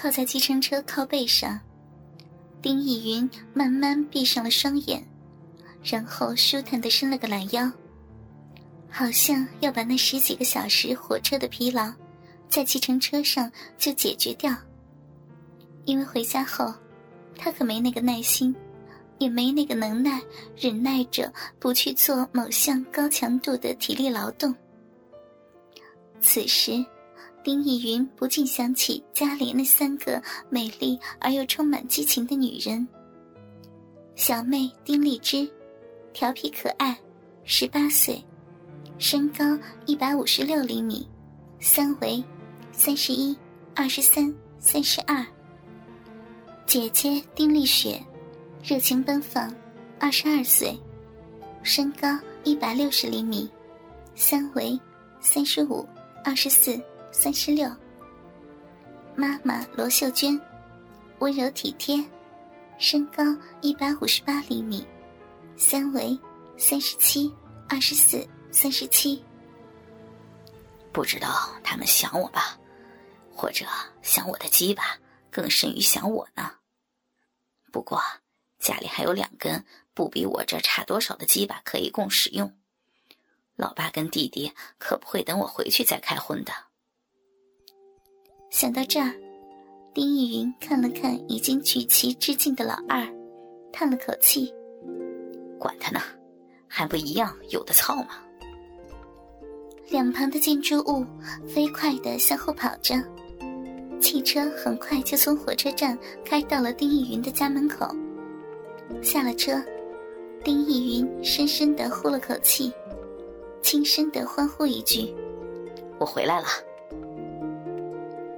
靠在计程车靠背上，丁义云慢慢闭上了双眼，然后舒坦的伸了个懒腰，好像要把那十几个小时火车的疲劳，在计程车上就解决掉。因为回家后，他可没那个耐心，也没那个能耐忍耐着不去做某项高强度的体力劳动。此时，丁逸云不禁想起家里那三个美丽而又充满激情的女人：小妹丁丽芝，调皮可爱，十八岁，身高一百五十六厘米，三围，三十一、二十三、三十二。姐姐丁丽雪，热情奔放，二十二岁，身高一百六十厘米，三围，三十五、二十四、三十六。妈妈罗秀娟，温柔体贴，身高一百五十八厘米，三围，三十七、二十四、三十七。不知道他们想我吧，或者想我的鸡吧，更甚于想我呢。不过，家里还有两根不比我这差多少的鸡巴可以供使用。老爸跟弟弟可不会等我回去再开荤的。想到这儿，丁义云看了看已经举旗致敬的老二，叹了口气：“管他呢，还不一样有的操吗？”两旁的建筑物飞快的向后跑着。汽车很快就从火车站开到了丁义云的家门口。下了车，丁义云深深的呼了口气，轻声的欢呼一句：“我回来了。”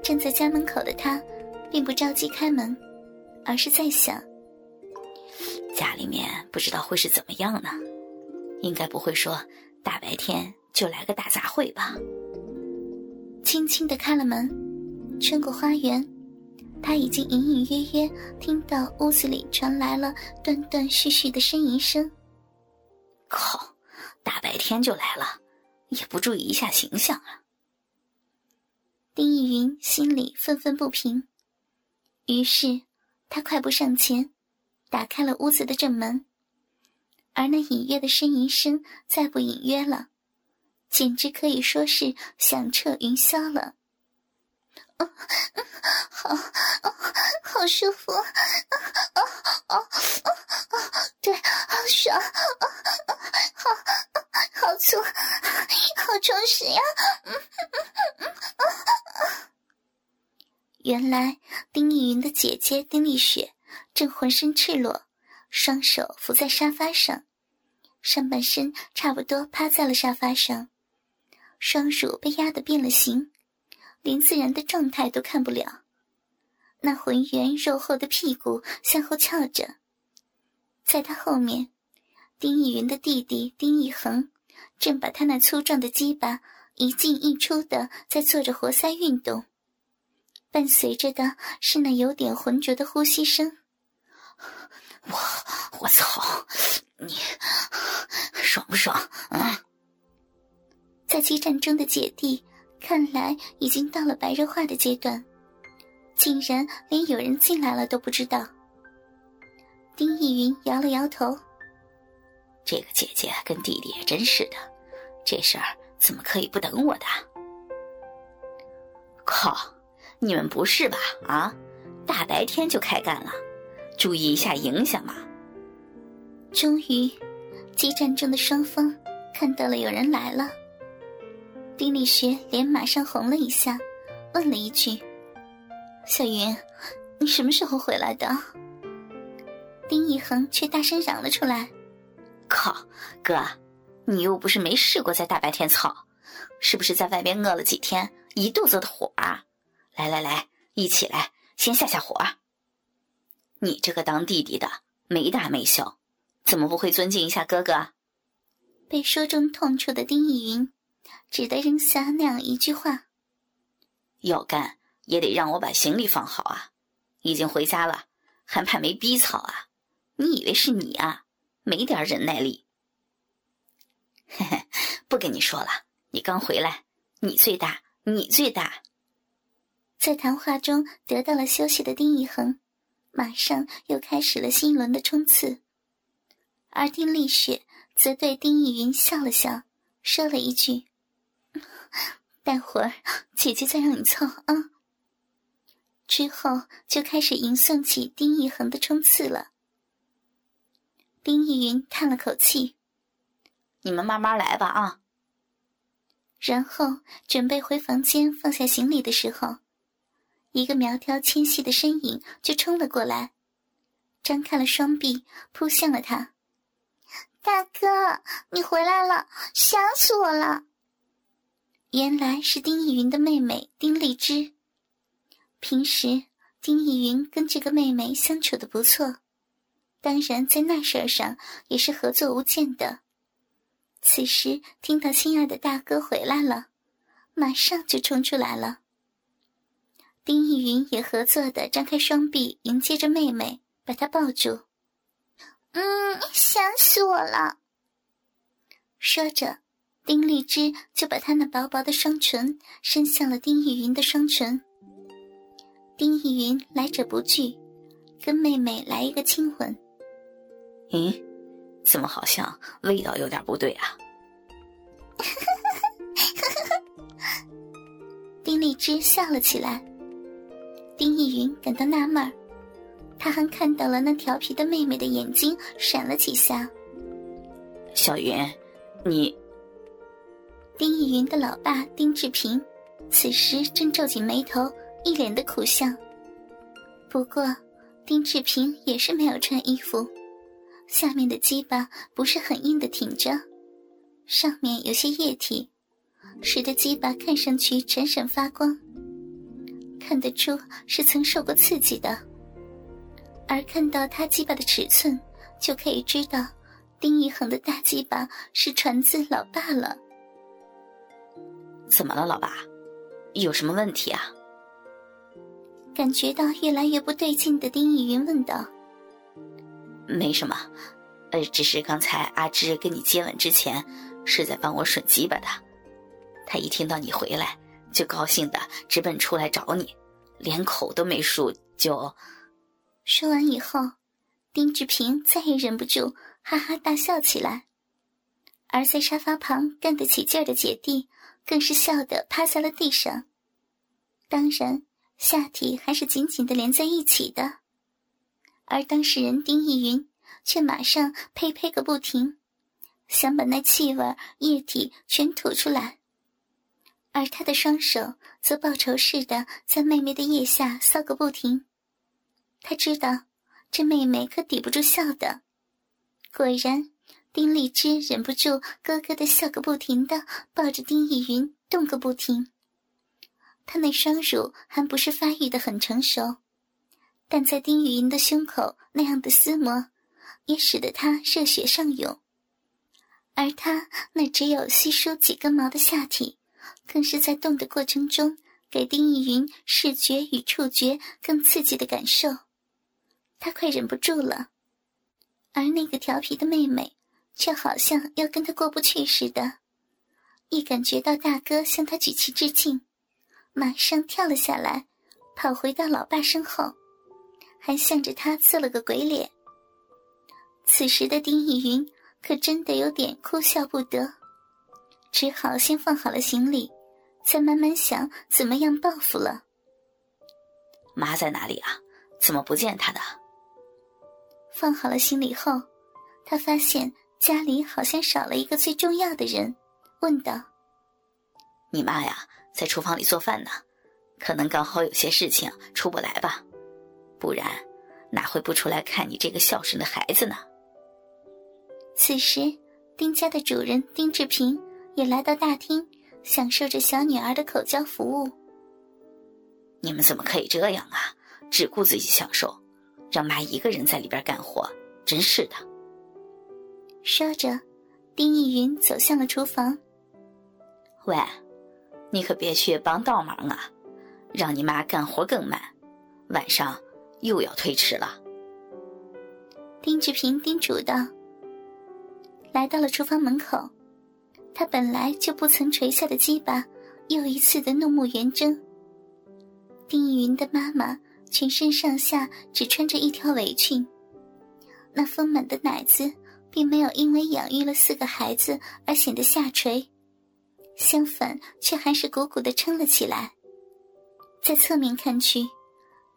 站在家门口的他，并不着急开门，而是在想：家里面不知道会是怎么样呢？应该不会说大白天就来个大杂烩吧？轻轻的开了门。穿过花园，他已经隐隐约约听到屋子里传来了断断续续的呻吟声。靠，大白天就来了，也不注意一下形象啊！丁义云心里愤愤不平，于是他快步上前，打开了屋子的正门。而那隐约的呻吟声再不隐约了，简直可以说是响彻云霄了。好，好舒服，啊啊啊对，好爽，啊啊好，好粗，好充实呀！原来丁丽云的姐姐丁丽雪正浑身赤裸，双手扶在沙发上，上半身差不多趴在了沙发上，双乳被压得变了形。连自然的状态都看不了，那浑圆肉厚的屁股向后翘着，在他后面，丁义云的弟弟丁义恒正把他那粗壮的鸡巴一进一出的在做着活塞运动，伴随着的是那有点浑浊的呼吸声。我我操，你爽不爽？啊！在激战中的姐弟。看来已经到了白热化的阶段，竟然连有人进来了都不知道。丁义云摇了摇头：“这个姐姐跟弟弟也真是的，这事儿怎么可以不等我的？靠，你们不是吧？啊，大白天就开干了，注意一下影响嘛！”终于，激战中的双方看到了有人来了。丁力学脸马上红了一下，问了一句：“小云，你什么时候回来的？”丁一恒却大声嚷了出来：“靠，哥，你又不是没试过在大白天操，是不是在外边饿了几天，一肚子的火啊？来来来，一起来，先下下火。你这个当弟弟的没大没小，怎么不会尊敬一下哥哥？”被说中痛处的丁逸云。只得扔下那样一句话：“要干也得让我把行李放好啊！已经回家了，还怕没逼草啊？你以为是你啊？没点忍耐力？嘿嘿，不跟你说了，你刚回来，你最大，你最大。”在谈话中得到了休息的丁一恒，马上又开始了新一轮的冲刺。而丁丽雪则对丁一云笑了笑，说了一句：“待会儿姐姐再让你凑啊。”之后就开始吟诵起丁一恒的冲刺了。丁逸云叹了口气：“你们慢慢来吧啊。”然后准备回房间放下行李的时候，一个苗条纤细的身影就冲了过来，张开了双臂扑向了他。大哥，你回来了，想死我了。原来是丁逸云的妹妹丁丽芝。平时丁逸云跟这个妹妹相处的不错，当然在那事儿上也是合作无间的。此时听到心爱的大哥回来了，马上就冲出来了。丁逸云也合作的张开双臂迎接着妹妹，把她抱住。嗯，想死我了。说着，丁丽芝就把她那薄薄的双唇伸向了丁逸云的双唇。丁逸云来者不拒，跟妹妹来一个亲吻。咦？怎么好像味道有点不对啊？丁丽芝笑了起来。丁逸云感到纳闷儿，他还看到了那调皮的妹妹的眼睛闪了几下。小云，你……丁逸云的老爸丁志平，此时正皱紧眉头，一脸的苦相。不过，丁志平也是没有穿衣服。下面的鸡巴不是很硬的挺着，上面有些液体，使得鸡巴看上去闪闪发光，看得出是曾受过刺激的。而看到他鸡巴的尺寸，就可以知道丁一恒的大鸡巴是传自老爸了。怎么了，老爸？有什么问题啊？感觉到越来越不对劲的丁逸云问道。没什么，呃，只是刚才阿芝跟你接吻之前，是在帮我吮鸡巴的。他一听到你回来，就高兴的直奔出来找你，连口都没漱就。说完以后，丁志平再也忍不住，哈哈大笑起来。而在沙发旁干得起劲儿的姐弟，更是笑得趴在了地上。当然，下体还是紧紧的连在一起的。而当事人丁义云却马上呸呸个不停，想把那气味液体全吐出来。而他的双手则报仇似的在妹妹的腋下搔个不停。他知道这妹妹可抵不住笑的。果然，丁丽芝忍不住咯咯的笑个不停的，抱着丁逸云动个不停。她那双乳还不是发育的很成熟。但在丁玉云的胸口那样的撕磨，也使得他热血上涌，而他那只有稀疏几根毛的下体，更是在动的过程中给丁玉云视觉与触觉更刺激的感受，他快忍不住了，而那个调皮的妹妹却好像要跟他过不去似的，一感觉到大哥向他举旗致敬，马上跳了下来，跑回到老爸身后。还向着他刺了个鬼脸。此时的丁逸云可真的有点哭笑不得，只好先放好了行李，再慢慢想怎么样报复了。妈在哪里啊？怎么不见她的？放好了行李后，他发现家里好像少了一个最重要的人，问道：“你妈呀，在厨房里做饭呢，可能刚好有些事情出不来吧。”不然，哪会不出来看你这个孝顺的孩子呢？此时，丁家的主人丁志平也来到大厅，享受着小女儿的口交服务。你们怎么可以这样啊？只顾自己享受，让妈一个人在里边干活，真是的。说着，丁逸云走向了厨房。喂，你可别去帮倒忙啊，让你妈干活更慢，晚上。又要推迟了，丁志平叮嘱道。来到了厨房门口，他本来就不曾垂下的鸡巴，又一次的怒目圆睁。丁义云的妈妈全身上下只穿着一条围裙，那丰满的奶子并没有因为养育了四个孩子而显得下垂，相反，却还是鼓鼓的撑了起来。在侧面看去，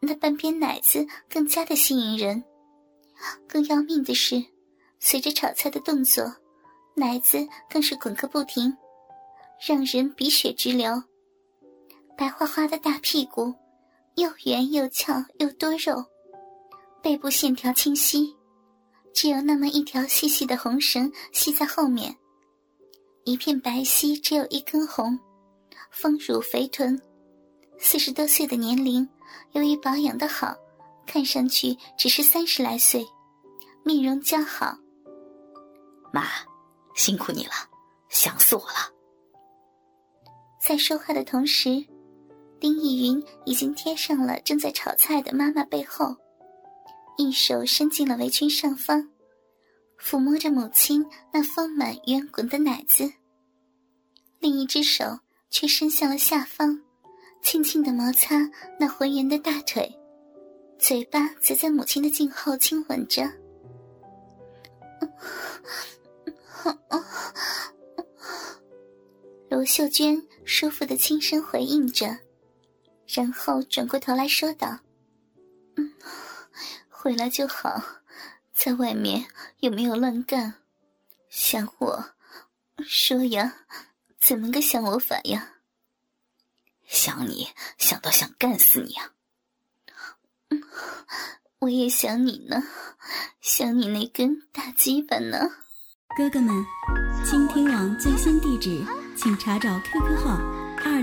那半边奶子更加的吸引人。更要命的是，随着炒菜的动作，奶子更是滚个不停，让人鼻血直流。白花花的大屁股，又圆又翘又多肉，背部线条清晰，只有那么一条细细的红绳系在后面。一片白皙，只有一根红，丰乳肥臀。四十多岁的年龄，由于保养的好，看上去只是三十来岁，面容姣好。妈，辛苦你了，想死我了。在说话的同时，丁义云已经贴上了正在炒菜的妈妈背后，一手伸进了围裙上方，抚摸着母亲那丰满圆滚的奶子，另一只手却伸向了下方。轻轻的摩擦那浑圆的大腿，嘴巴则在母亲的颈后亲吻着。罗秀娟舒服的轻声回应着，然后转过头来说道：“，回来就好，在外面有没有乱干？想我？说呀，怎么个想我法呀？”想你想到想干死你啊！嗯，我也想你呢，想你那根大鸡巴呢。哥哥们，倾听网最新地址，请查找 QQ 号